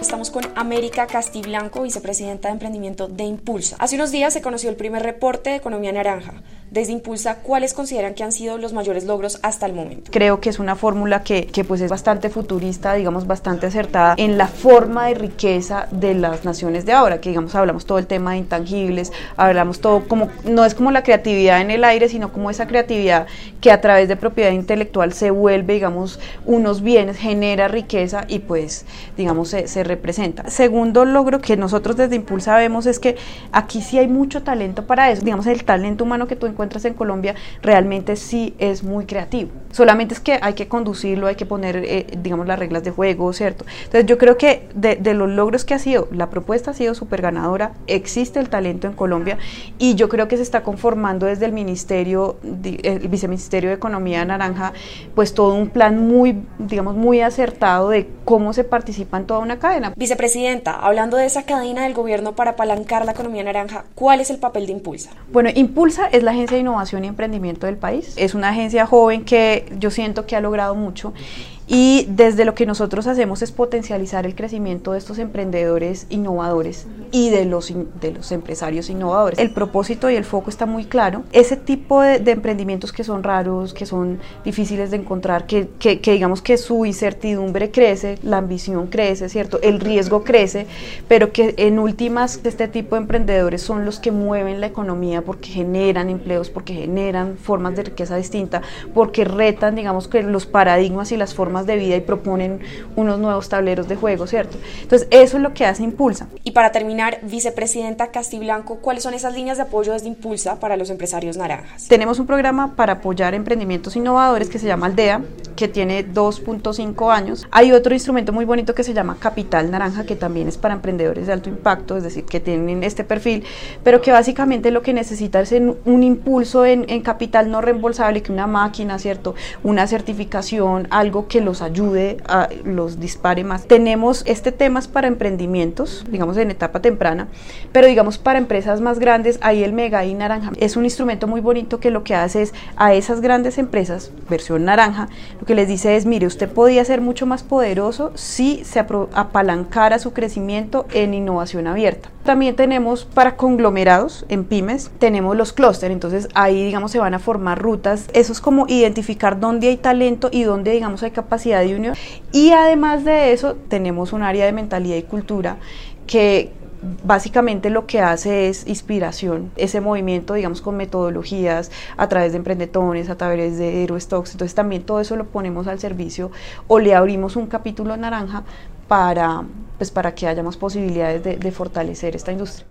estamos con América Castiblanco, vicepresidenta de emprendimiento de Impulsa. Hace unos días se conoció el primer reporte de economía naranja. Desde Impulsa, ¿cuáles consideran que han sido los mayores logros hasta el momento? Creo que es una fórmula que, que pues es bastante futurista, digamos bastante acertada en la forma de riqueza de las naciones de ahora, que digamos hablamos todo el tema de intangibles, hablamos todo como, no es como la creatividad en el aire, sino como esa creatividad que a través de propiedad intelectual se vuelve, digamos, unos bienes, genera riqueza y pues, digamos, se, se representa. Segundo logro que nosotros desde Impulsa vemos es que aquí sí hay mucho talento para eso, digamos, el talento humano que tú encuentras en Colombia realmente sí es muy creativo. Solamente es que hay que conducirlo, hay que poner, eh, digamos, las reglas de juego, ¿cierto? Entonces yo creo que de, de los logros que ha sido, la propuesta ha sido súper ganadora, existe el talento en Colombia y yo creo que se está conformando desde el Ministerio, el Viceministerio de Economía Naranja, pues todo un plan muy, digamos, muy acertado de cómo se participa en toda una cadena. Vicepresidenta, hablando de esa cadena del gobierno para apalancar la economía naranja, ¿cuál es el papel de Impulsa? Bueno, Impulsa es la agencia de innovación y emprendimiento del país. Es una agencia joven que yo siento que ha logrado mucho y desde lo que nosotros hacemos es potencializar el crecimiento de estos emprendedores innovadores y de los, de los empresarios innovadores. El propósito y el foco está muy claro. Ese tipo de, emprendimientos que son raros, que son difíciles de encontrar, que, que, que, digamos que su incertidumbre crece, la ambición crece, ¿cierto? El riesgo crece, pero que en últimas este tipo de emprendedores son los que mueven la economía porque generan empleos, porque generan formas de riqueza distinta, porque retan, digamos que los paradigmas y las formas de vida y proponen unos nuevos tableros de juego, ¿cierto? Entonces, eso es lo que hace Impulsa. Y para terminar, vicepresidenta Castiblanco, ¿cuáles son esas líneas de apoyo desde Impulsa para los empresarios naranjas? Tenemos un programa para apoyar emprendimientos innovadores que se llama Aldea, que tiene 2.5 años. Hay otro instrumento muy bonito que se llama Capital Naranja, que también es para emprendedores de alto impacto, es decir, que tienen este perfil, pero que básicamente lo que necesita es un impulso en, en capital no reembolsable, que una máquina, ¿cierto? Una certificación, algo que los ayude, a los dispare más. Tenemos este tema para emprendimientos, digamos en etapa temprana, pero digamos para empresas más grandes, ahí el Mega y Naranja es un instrumento muy bonito que lo que hace es a esas grandes empresas, versión naranja, lo que les dice es, mire, usted podía ser mucho más poderoso si se apalancara su crecimiento en innovación abierta. También tenemos para conglomerados en pymes, tenemos los clústeres, entonces ahí digamos se van a formar rutas, eso es como identificar dónde hay talento y dónde digamos hay capacidad de unión. Y además de eso tenemos un área de mentalidad y cultura que básicamente lo que hace es inspiración, ese movimiento, digamos, con metodologías a través de emprendetones, a través de Hero Stocks, entonces también todo eso lo ponemos al servicio o le abrimos un capítulo naranja para, pues, para que haya más posibilidades de, de fortalecer esta industria.